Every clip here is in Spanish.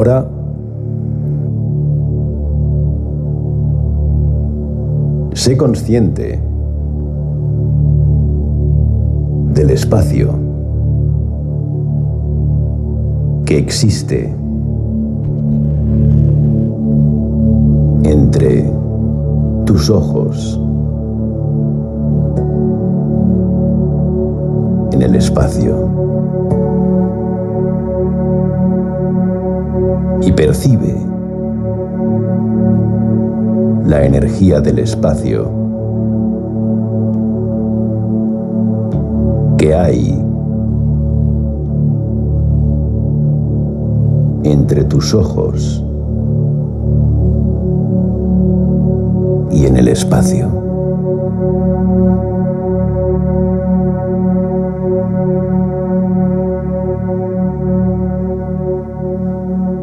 ahora sé consciente del espacio que existe entre tus ojos en el espacio y percibe la energía del espacio que hay entre tus ojos y en el espacio.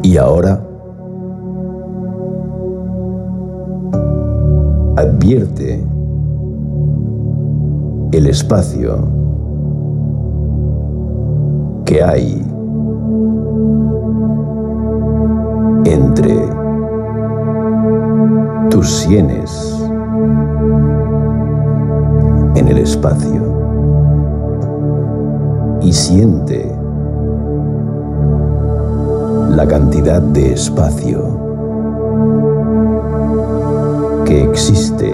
Y ahora advierte el espacio que hay entre tus sienes en el espacio. Y siente la cantidad de espacio que existe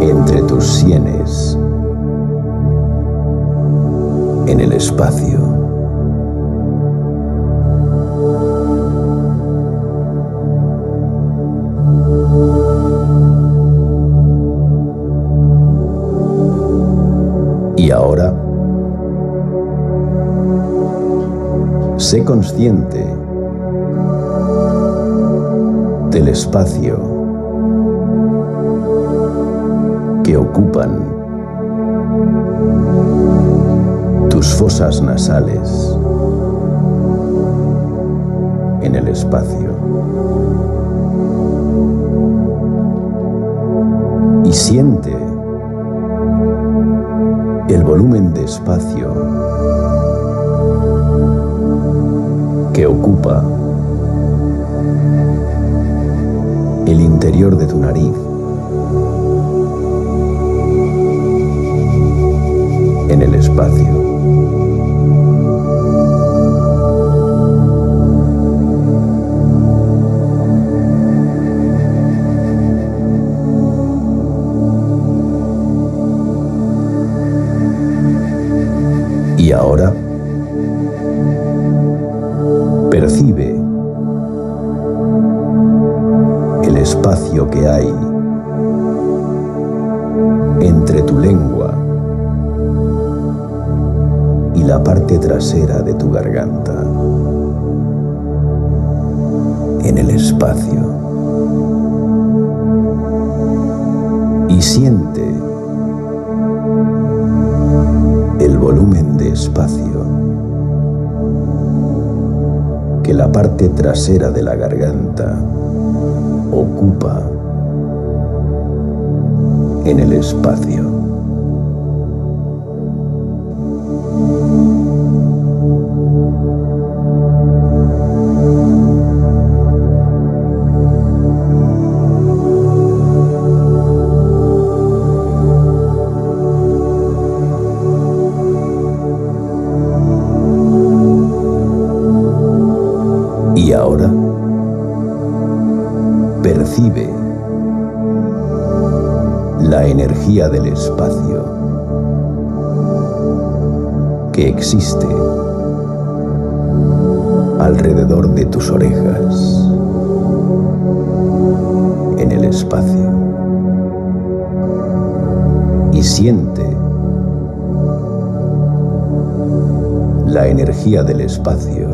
entre tus sienes en el espacio. Y ahora, sé consciente del espacio que ocupan tus fosas nasales en el espacio. Y siente el volumen de espacio que ocupa el interior de tu nariz en el espacio. Y ahora espacio que hay entre tu lengua y la parte trasera de tu garganta en el espacio. Y siente el volumen de espacio que la parte trasera de la garganta ocupa en el espacio. Del espacio que existe alrededor de tus orejas en el espacio y siente la energía del espacio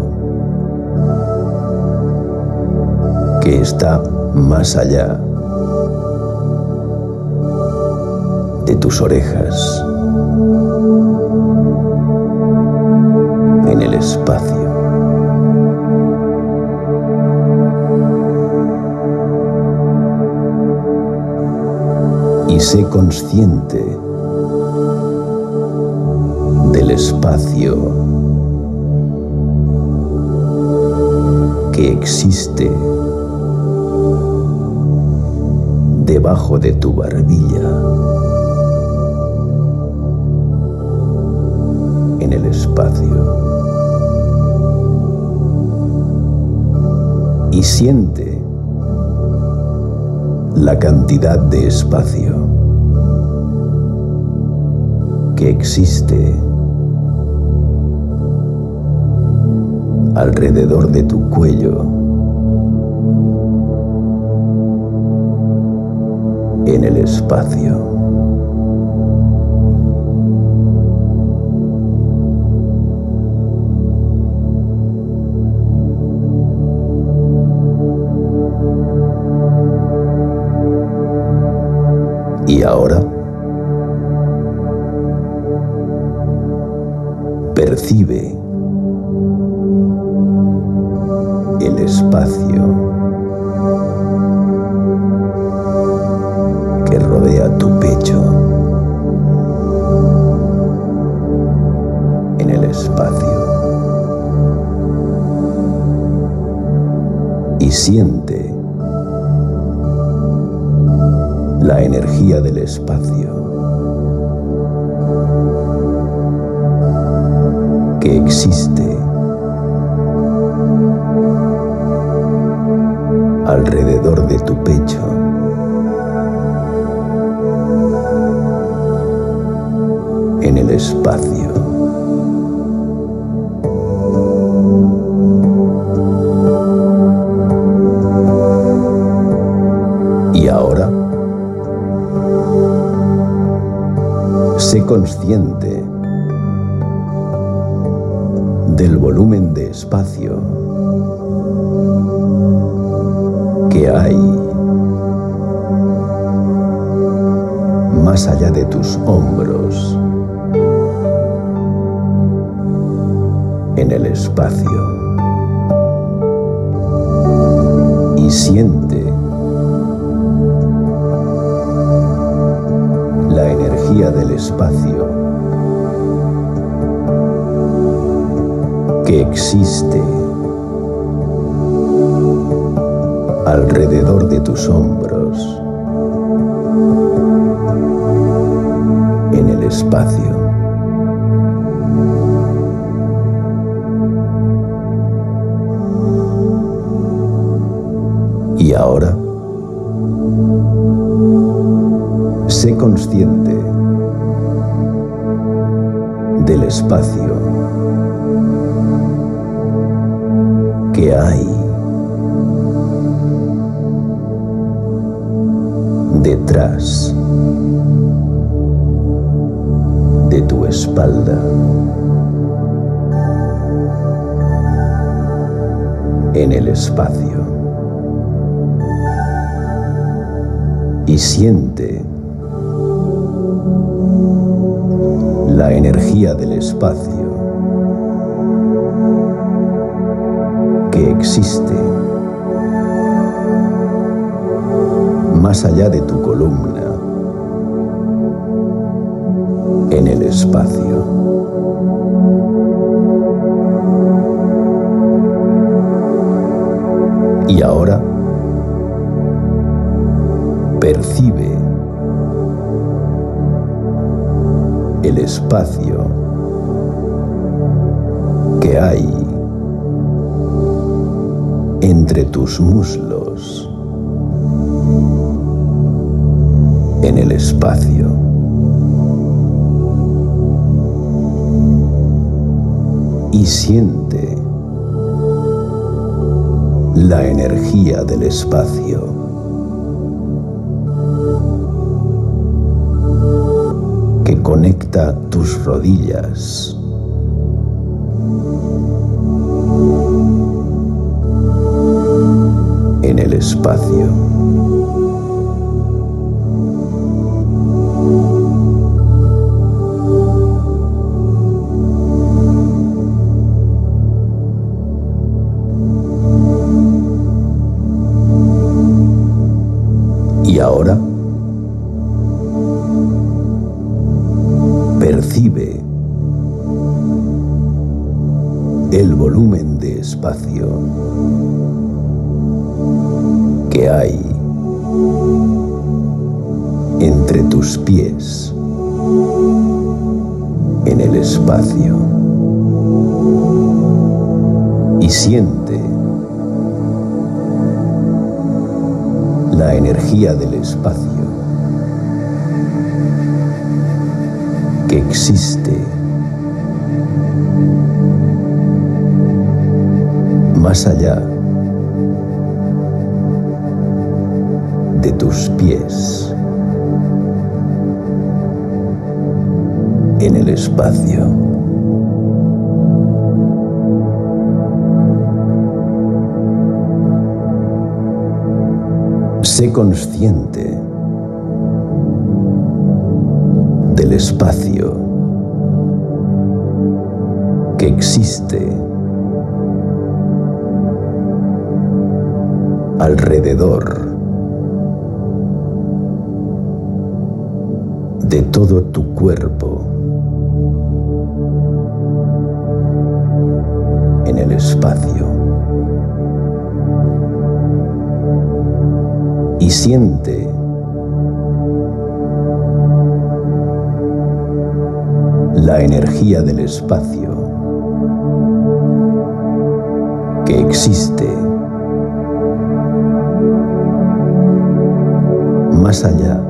que está más allá de tus orejas, en el espacio. Y sé consciente del espacio que existe debajo de tu barbilla, el espacio. Y siente la cantidad de espacio que existe alrededor de tu cuello, en el espacio. Consciente del volumen de espacio que hay más allá de tus hombros, en el espacio. Y siente energía del espacio que existe alrededor de tus hombros, en el espacio. Y ahora, espacio que hay detrás de tu espalda. En el espacio. Y siente la energía del espacio que existe más allá de tu columna, en el espacio. Y ahora percibe el espacio que hay entre tus muslos. en el espacio. Y siente la energía del espacio. Conecta tus rodillas. en el espacio. Y ahora y siente la energía del espacio que existe más allá de tus pies en el espacio. Sé consciente del espacio que existe alrededor de todo tu cuerpo Y siente la energía del espacio que existe más allá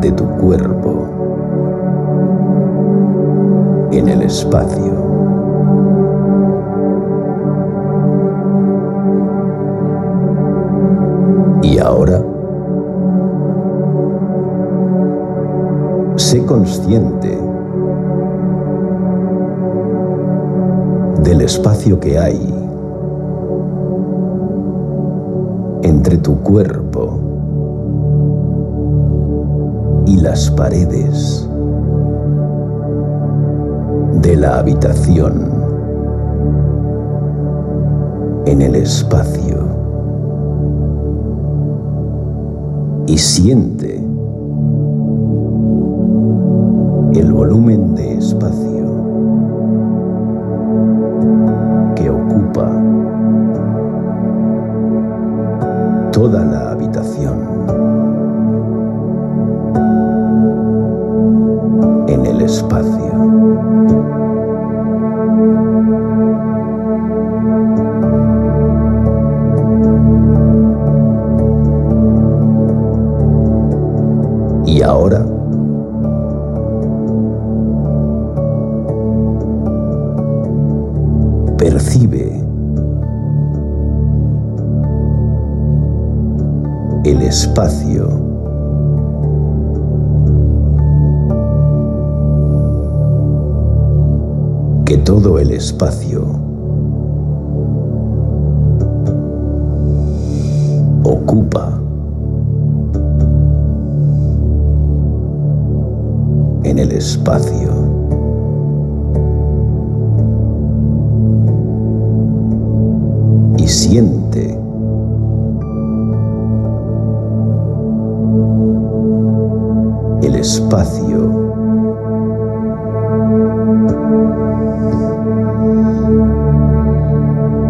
de tu cuerpo en el espacio. Ahora, sé consciente del espacio que hay entre tu cuerpo y las paredes de la habitación en el espacio y siente el volumen de espacio que ocupa toda la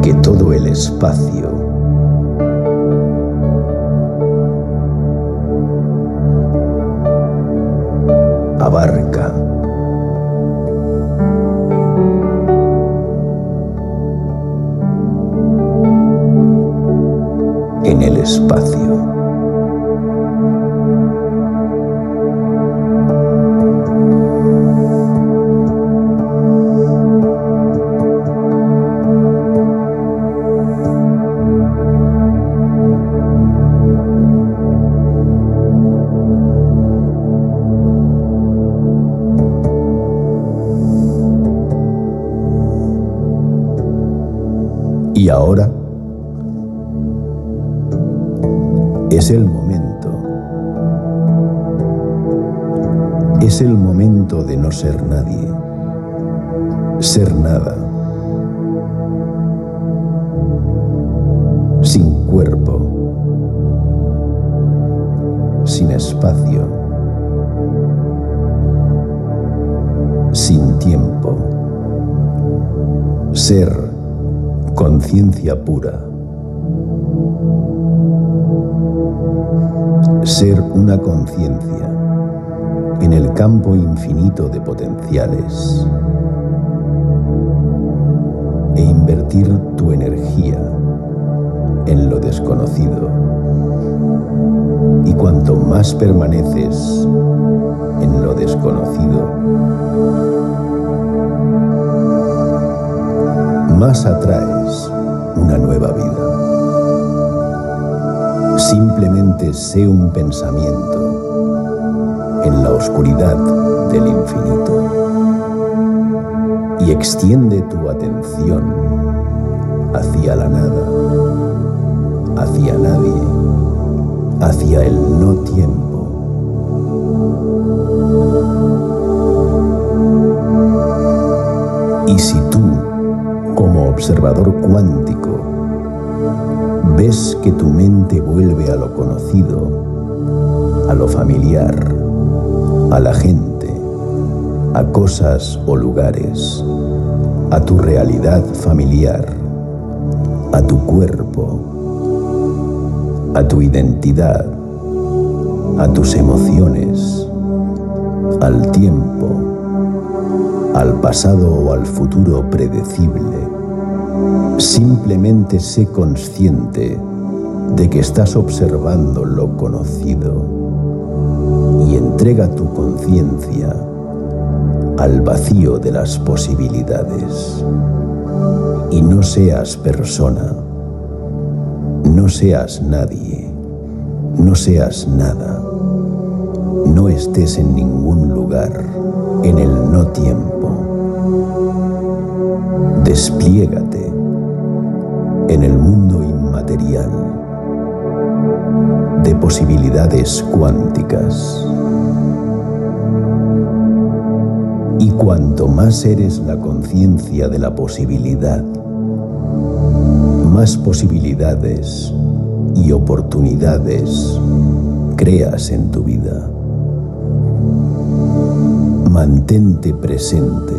Que todo el espacio es el momento. Es el momento de no ser nadie, ser nada, sin cuerpo, sin espacio, sin tiempo, ser conciencia pura. Una conciencia en el campo infinito de potenciales e invertir tu energía en lo desconocido. Y cuanto más permaneces en lo desconocido, más atraes una nueva vida. Simplemente sé un pensamiento en la oscuridad del infinito y extiende tu atención hacia la nada, hacia nadie, hacia el no tiempo. Y si tú, como observador cuántico, ves que tu mente vuelve a lo conocido, a lo familiar, a la gente, a cosas o lugares, a tu realidad familiar, a tu cuerpo, a tu identidad, a tus emociones, al tiempo, al pasado o al futuro predecible. Simplemente sé consciente de que estás observando lo conocido y entrega tu conciencia al vacío de las posibilidades. Y no seas persona, no seas nadie, no seas nada, no estés en ningún lugar, en el no tiempo. Despliégate en el mundo inmaterial de posibilidades cuánticas. Y cuanto más eres la conciencia de la posibilidad, más posibilidades y oportunidades creas en tu vida. Mantente presente.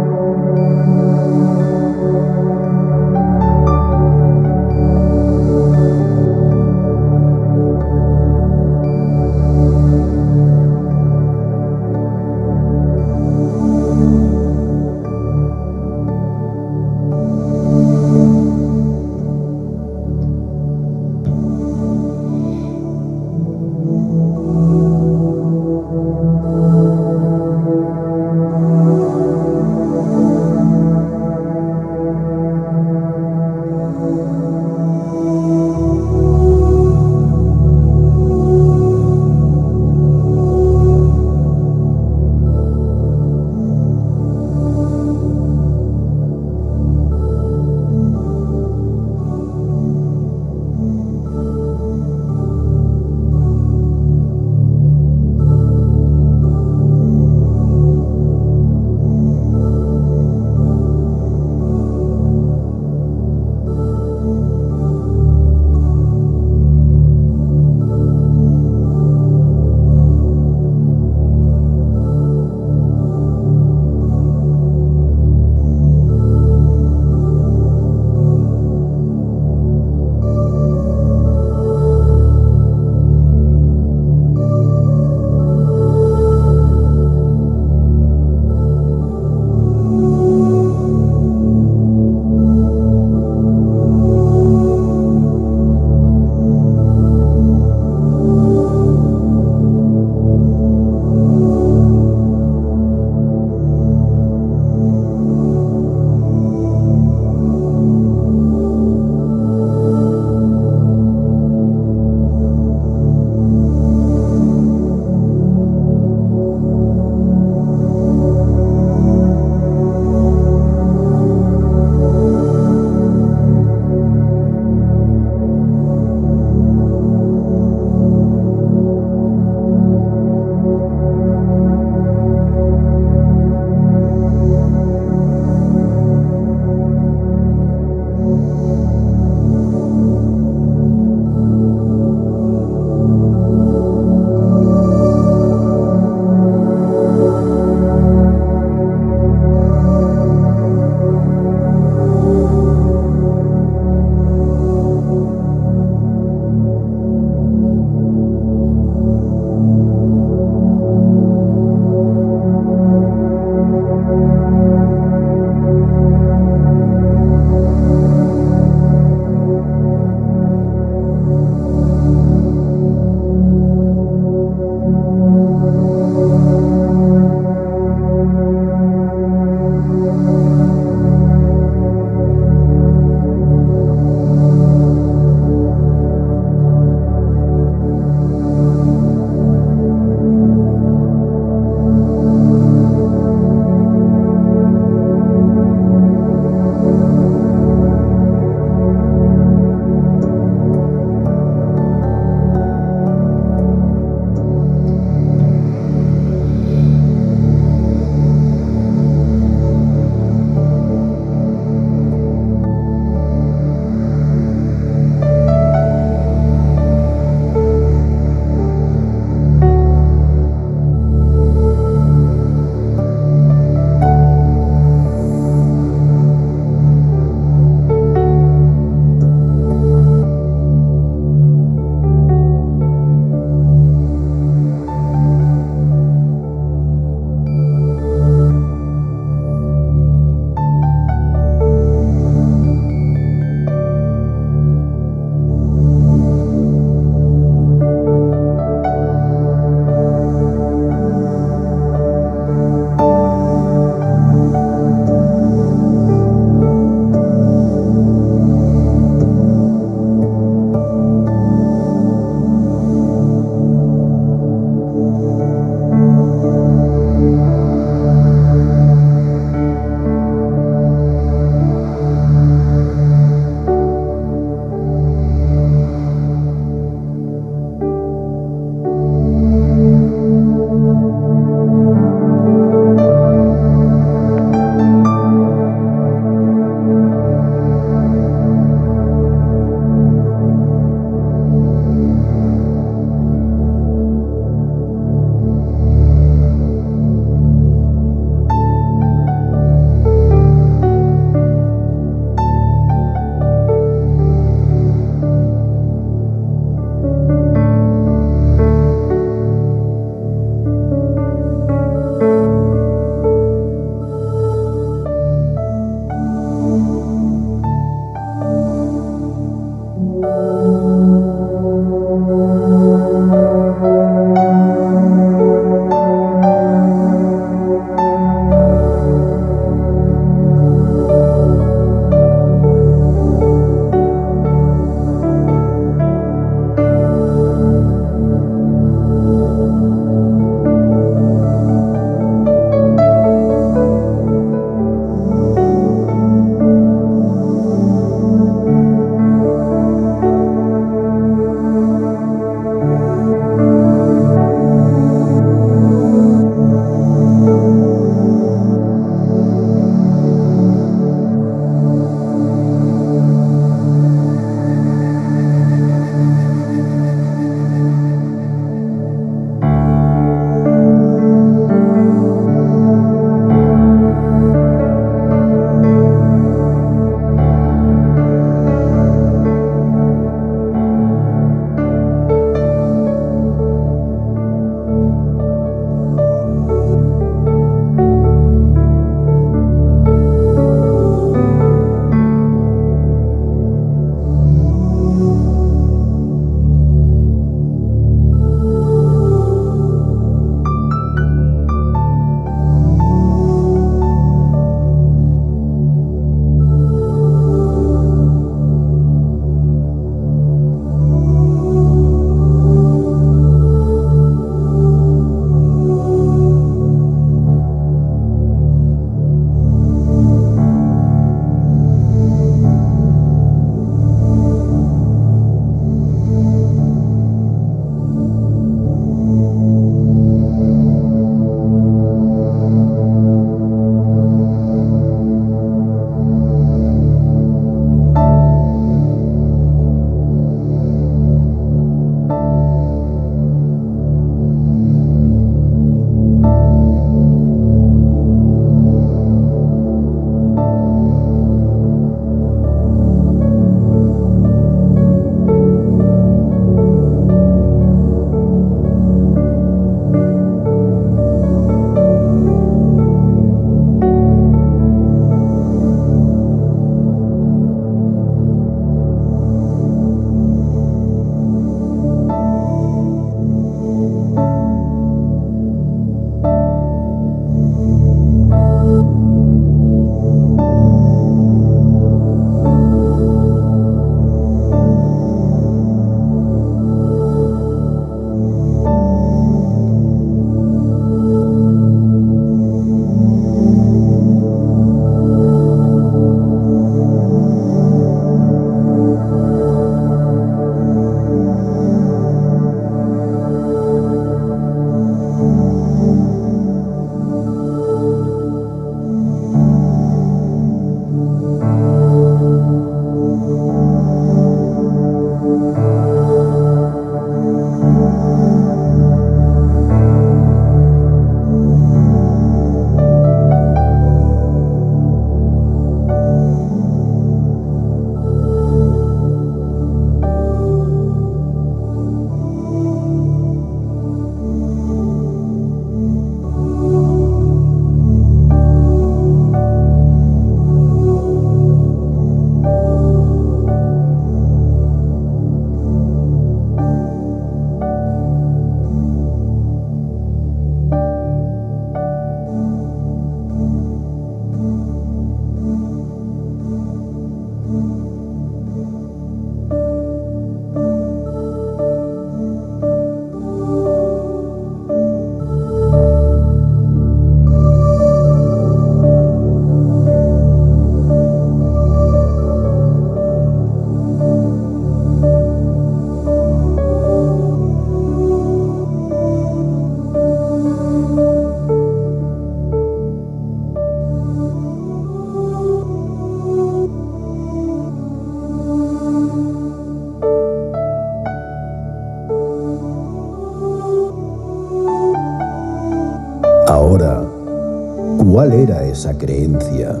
Esa creencia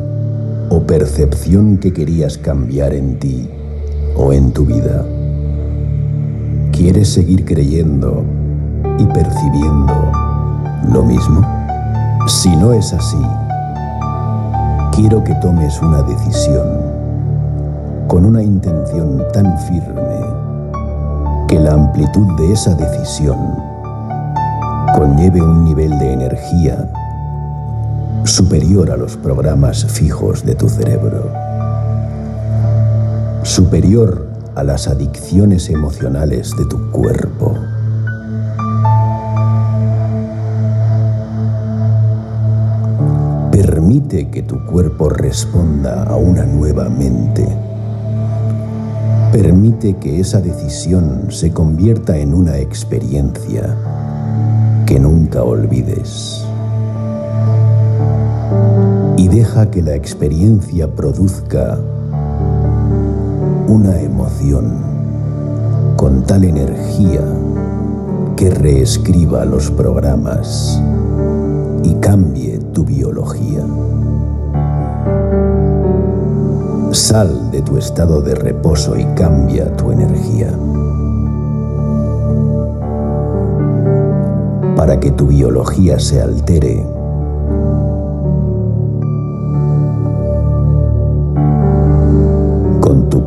o percepción que querías cambiar en ti o en tu vida. ¿Quieres seguir creyendo y percibiendo lo mismo? Si no es así, quiero que tomes una decisión con una intención tan firme que la amplitud de esa decisión conlleve un nivel de energía superior a los programas fijos de tu cerebro, superior a las adicciones emocionales de tu cuerpo. Permite que tu cuerpo responda a una nueva mente. Permite que esa decisión se convierta en una experiencia que nunca olvides y deja que la experiencia produzca una emoción con tal energía que reescriba los programas y cambie tu biología. Sal de tu estado de reposo y cambia tu energía. Para que tu biología se altere,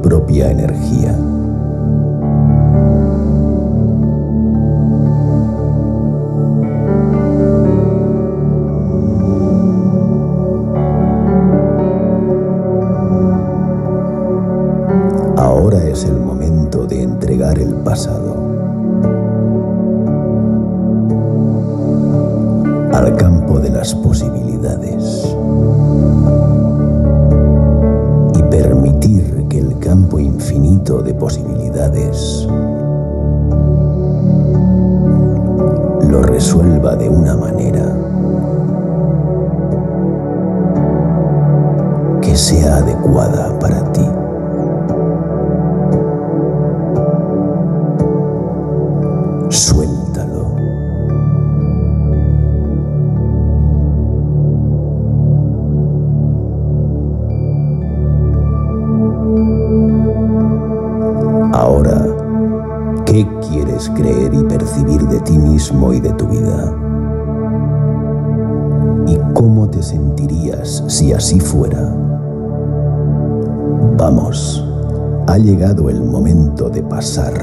propia energía. Ahora es el momento de entregar el pasado creer y percibir de ti mismo y de tu vida? ¿Y cómo te sentirías si así fuera? Vamos, ha llegado el momento de pasar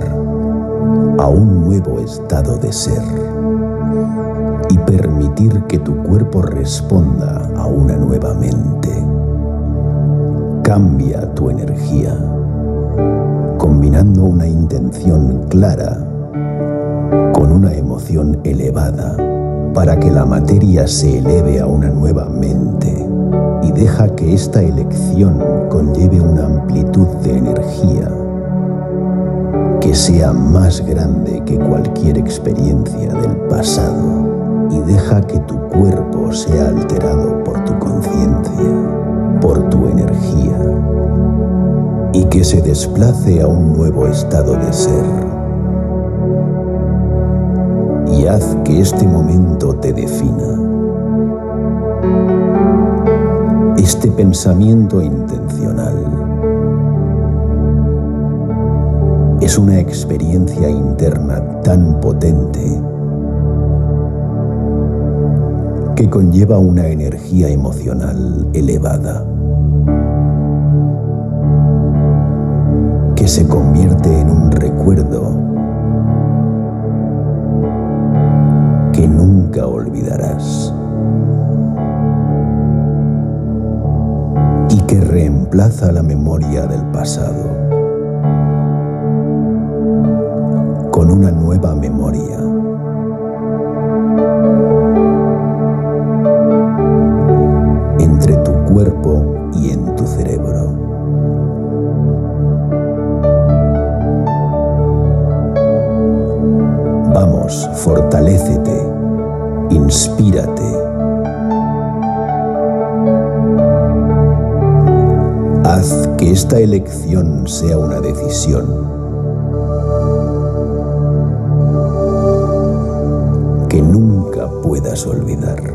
a un nuevo estado de ser y permitir que tu cuerpo responda a una nueva mente. Cambia tu energía, combinando una intención clara con una emoción elevada para que la materia se eleve a una nueva mente y deja que esta elección conlleve una amplitud de energía que sea más grande que cualquier experiencia del pasado y deja que tu cuerpo sea alterado por tu conciencia, por tu energía y que se desplace a un nuevo estado de ser y haz que este momento te defina. Este pensamiento intencional es una experiencia interna tan potente que conlleva una energía emocional elevada, que se convierte en un recuerdo que nunca olvidarás y que reemplaza la memoria del pasado con una nueva memoria. entre tu cuerpo fortalécete inspírate. Haz que esta elección sea una decisión. Que nunca puedas olvidar.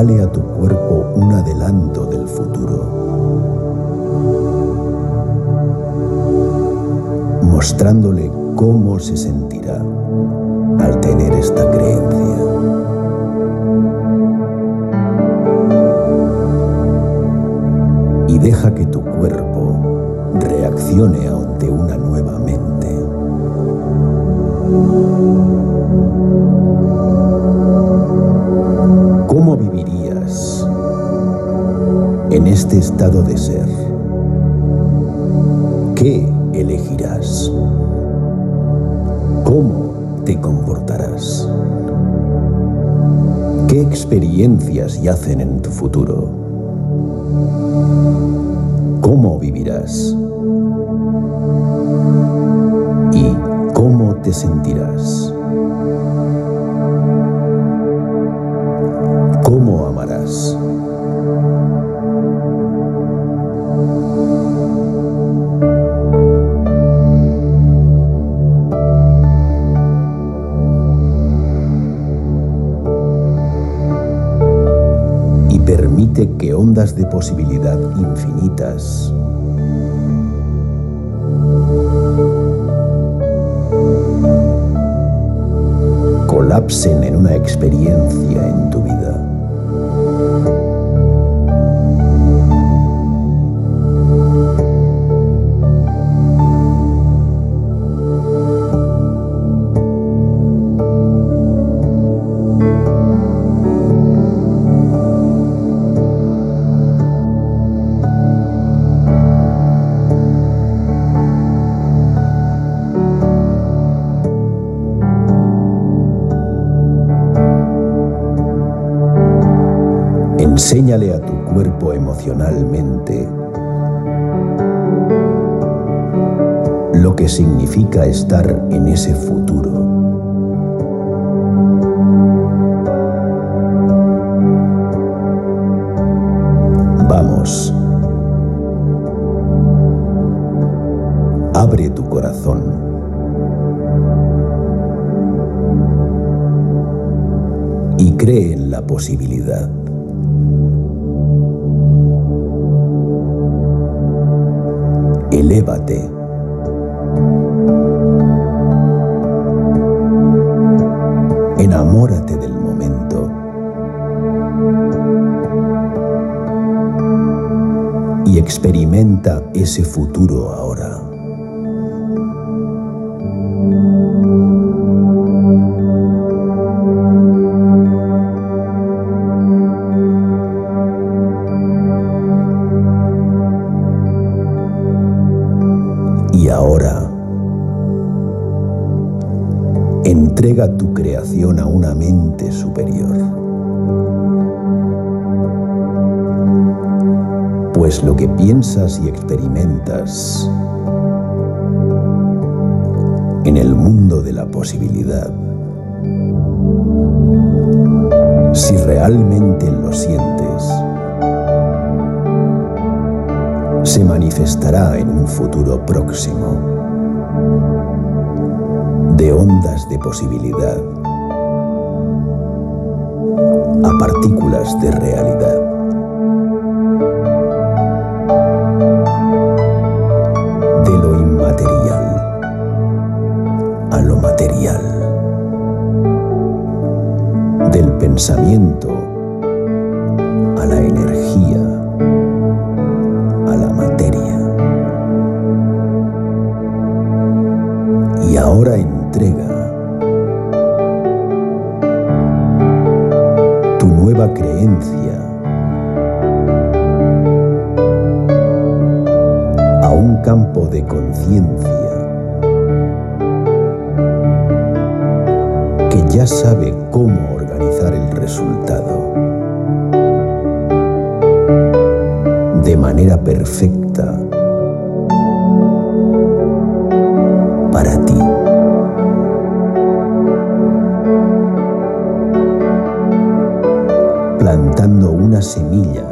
dale a tu cuerpo un adelanto del futuro, mostrándole cómo se sentirá al tener esta creencia. Y deja que tu cuerpo reaccione ante una nueva mente. Este estado de ser? ¿Qué elegirás? ¿Cómo te comportarás? ¿Qué experiencias yacen en tu futuro? ¿Cómo vivirás? ¿Y cómo te sentirás? ¿Cómo amarás? Que ondas de posibilidad infinitas colapsen en una experiencia en tu vida. Enséñale a tu cuerpo emocionalmente lo que significa estar en ese futuro. Vamos. Abre tu corazón. Y cree en la posibilidad. Elévate. Enamórate del momento. Y experimenta ese futuro ahora. Entrega tu creación a una mente superior. Pues lo que piensas y experimentas en el mundo de la posibilidad, si realmente lo sientes, se manifestará en un futuro próximo de ondas de posibilidad a partículas de realidad. De lo inmaterial a lo material. Del pensamiento ya sabe cómo organizar el resultado. de manera perfecta para ti. Plantando una semilla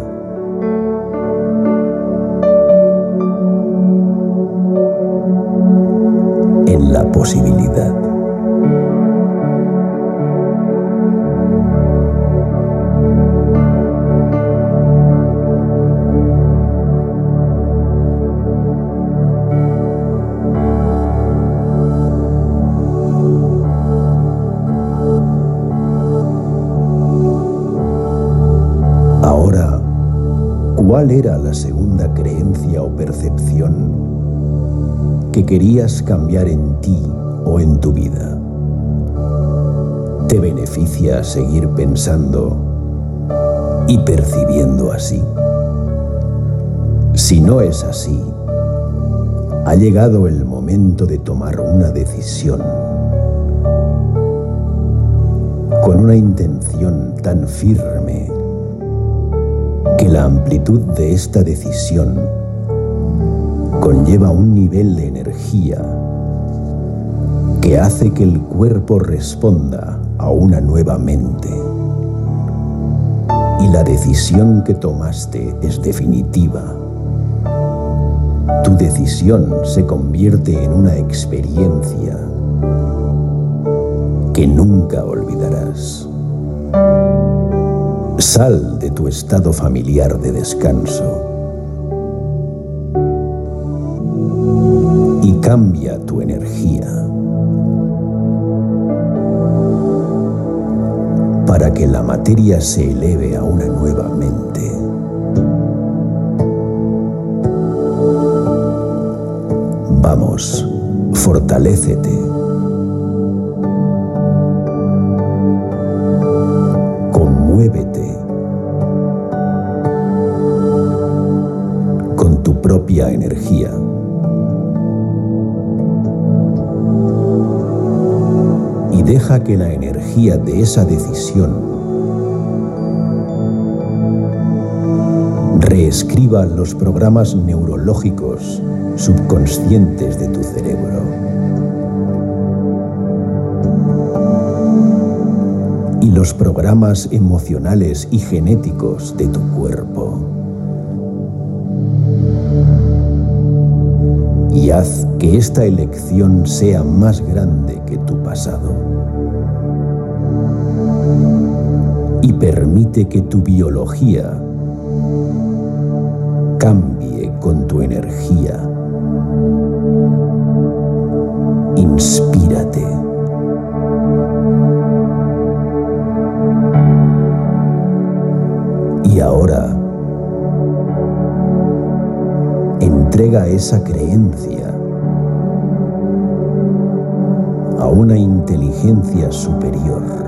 en la posibilidad. Querías cambiar en ti o en tu vida? ¿Te beneficia seguir pensando y percibiendo así? Si no es así, ha llegado el momento de tomar una decisión con una intención tan firme que la amplitud de esta decisión conlleva un nivel de energía que hace que el cuerpo responda a una nueva mente. Y la decisión que tomaste es definitiva. Tu decisión se convierte en una experiencia que nunca olvidarás. Sal de tu estado familiar de descanso cambia tu energía para que la materia se eleve a una nueva mente. Vamos, fortalécete. propia energía. Deja que la energía de esa decisión reescriba los programas neurológicos subconscientes de tu cerebro. Y los programas emocionales y genéticos de tu cuerpo. y haz que esta elección sea más grande que tu pasado. Y permite que tu biología cambie con tu energía. Inspírate. Y ahora entrega esa creencia a una inteligencia superior.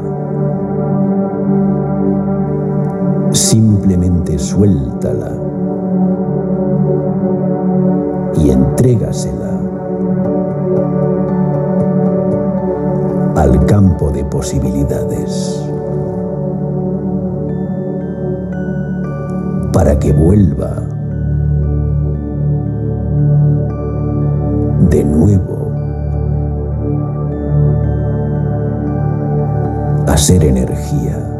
Simplemente suéltala y entrégasela al campo de posibilidades para que vuelva de nuevo a ser energía.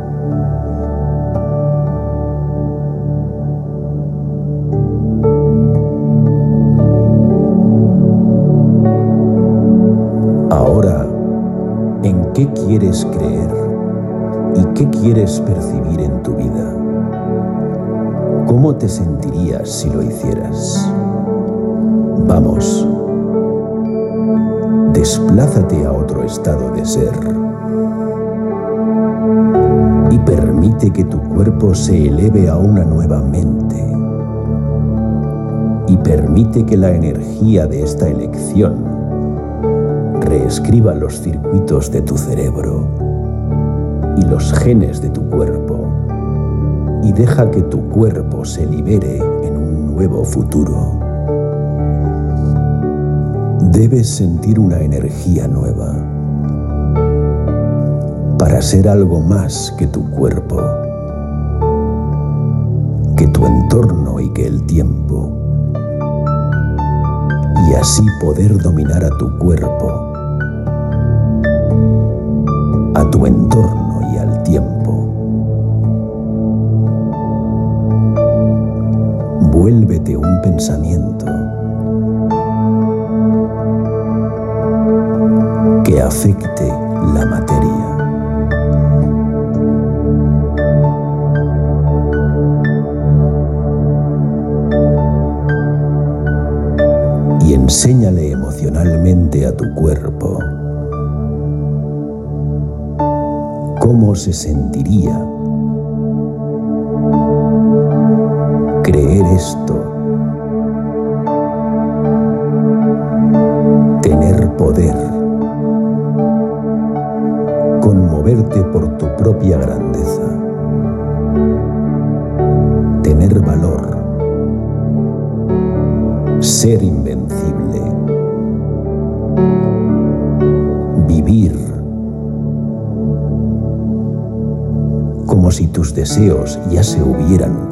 Qué quieres creer y qué quieres percibir en tu vida? ¿Cómo te sentirías si lo hicieras? Vamos desplázate a otro estado de ser y permite que tu cuerpo se eleve a una nueva mente y permite que la energía de esta elección reescriba los circuitos de tu cerebro y los genes de tu cuerpo y deja que tu cuerpo se libere en un nuevo futuro. Debes sentir una energía nueva para ser algo más que tu cuerpo, que tu entorno y que el tiempo, y así poder dominar a tu cuerpo, a tu entorno y al tiempo. Vuélvete un pensamiento que afecte la materia. Y enséñale emocionalmente a tu cuerpo cómo se sentiría creer esto, tener poder, conmoverte por tu propia grandeza, tener valor, ser deseos ya se hubieran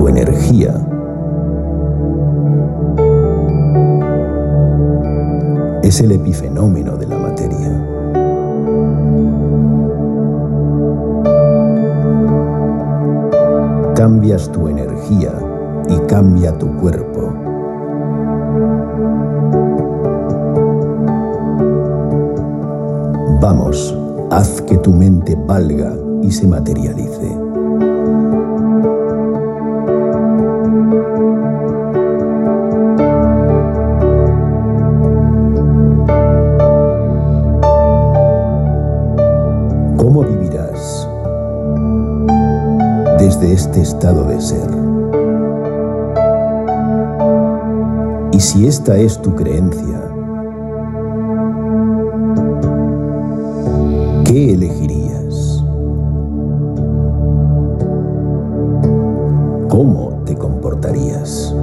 Tu energía es el epifenómeno de la materia. Cambias tu energía y cambia tu cuerpo. Vamos, haz que tu mente valga y se materialice. Desde este estado de ser? Y si esta es tu creencia, ¿qué elegirías? ¿Cómo te comportarías?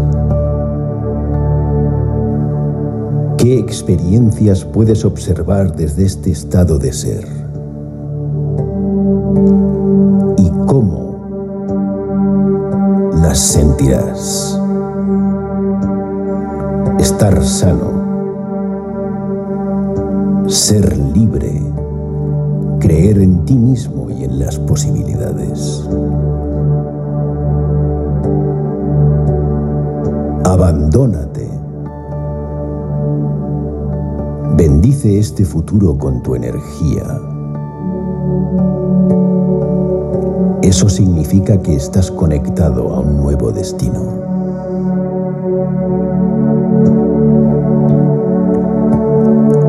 ¿Qué experiencias puedes observar desde este estado de ser? Estar sano, ser libre, creer en ti mismo y en las posibilidades. Abandónate. Bendice este futuro con tu energía. Eso significa que estás conectado a un nuevo destino.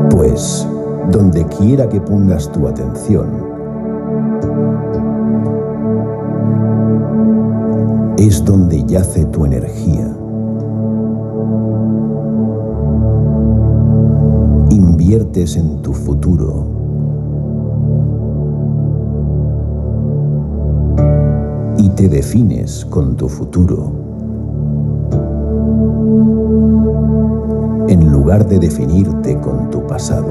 Pues, donde quiera que pongas tu atención, es donde yace tu energía. Inviertes en tu futuro. Y te defines con tu futuro. En lugar de definirte con tu pasado.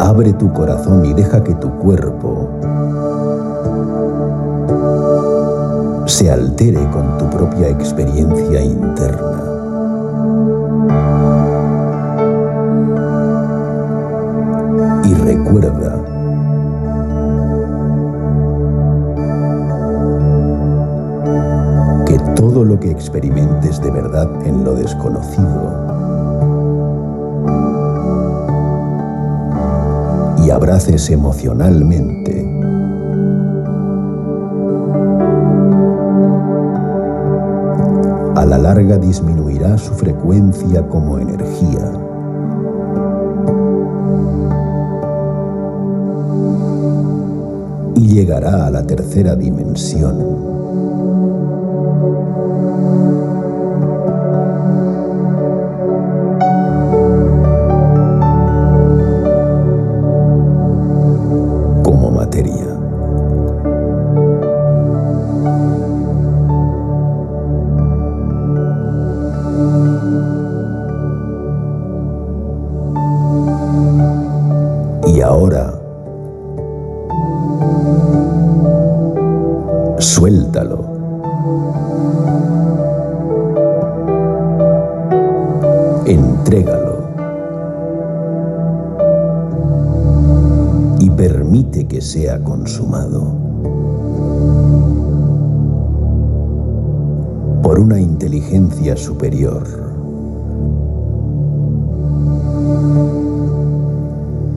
Abre tu corazón y deja que tu cuerpo se altere con tu propia experiencia interna. Y recuerda todo lo que experimentes de verdad en lo desconocido y abraces emocionalmente a la larga disminuirá su frecuencia como energía. Y llegará a la tercera dimensión.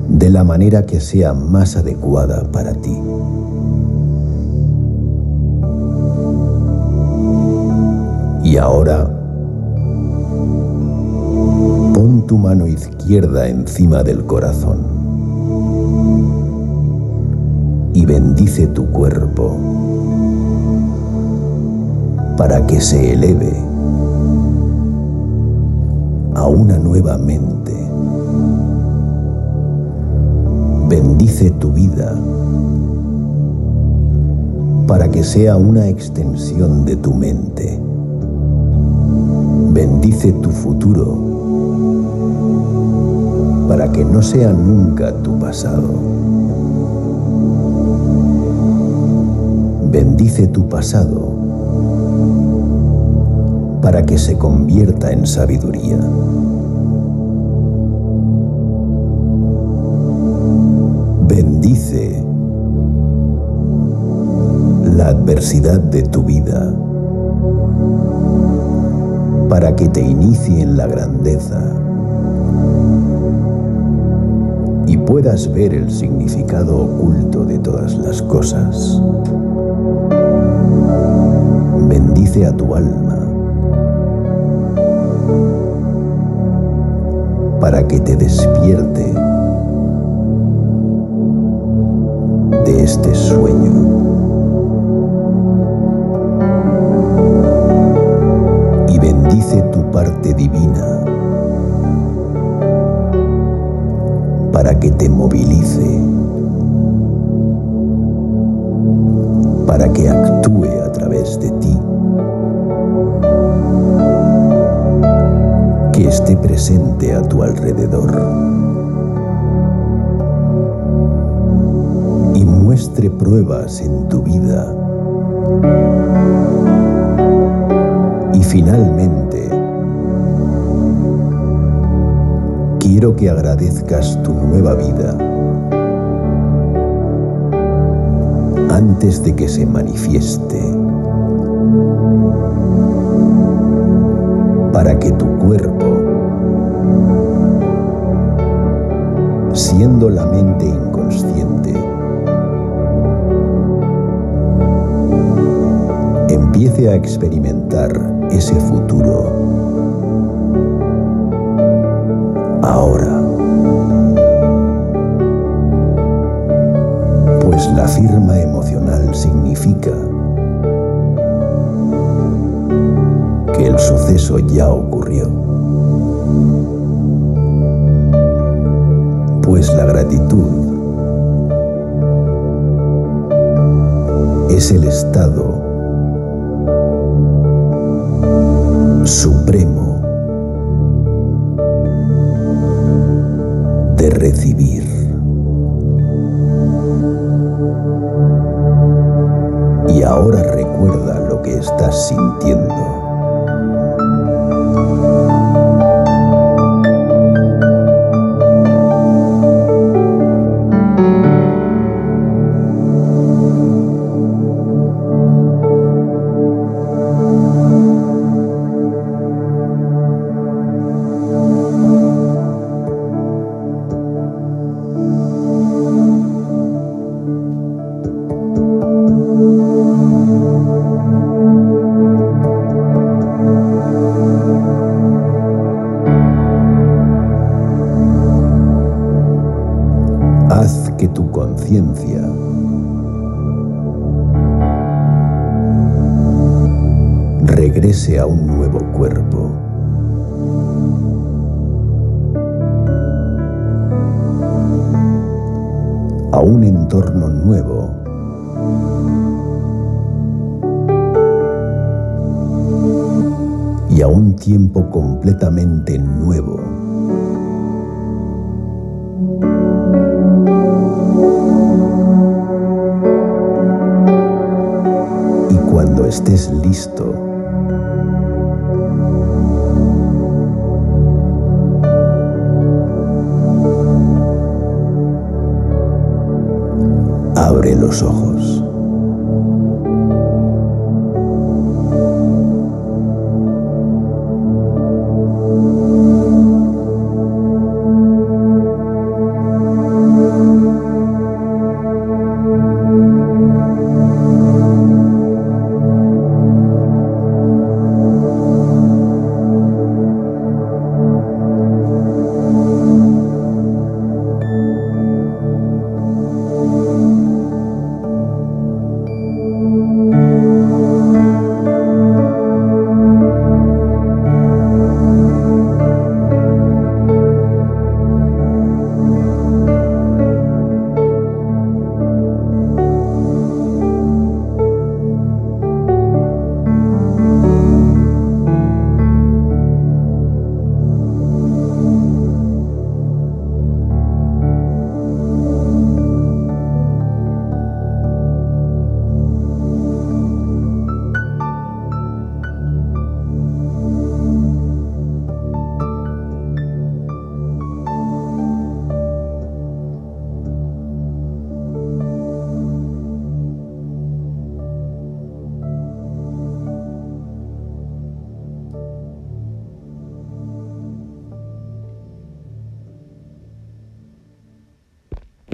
De la manera que sea más adecuada para ti. Y ahora, pon tu mano izquierda encima del corazón y bendice tu cuerpo para que se eleve a una nueva mente. Bendice tu vida para que sea una extensión de tu mente. Bendice tu futuro para que no sea nunca tu pasado. Bendice tu pasado para que se convierta en sabiduría. Bendice la adversidad de tu vida para que te inicie en la grandeza y puedas ver el significado oculto de todas las cosas. Bendice a tu alma para que te despierte de este sueño. parte divina para que te movilice, para que actúe presente a tu alrededor. Y muestre pruebas en tu vida. Y finalmente, quiero que agradezcas tu nueva vida. Antes de que se manifieste, para que tu cuerpo, la mente inconsciente, empiece a experimentar ese futuro ahora. Pues la firma emocional significa que el suceso ya ocurrió. Pues la gratitud es el estado supremo de recibir. Y ahora recuerda lo que estás sintiendo. Completamente nuevo. estés listo. abre los ojos.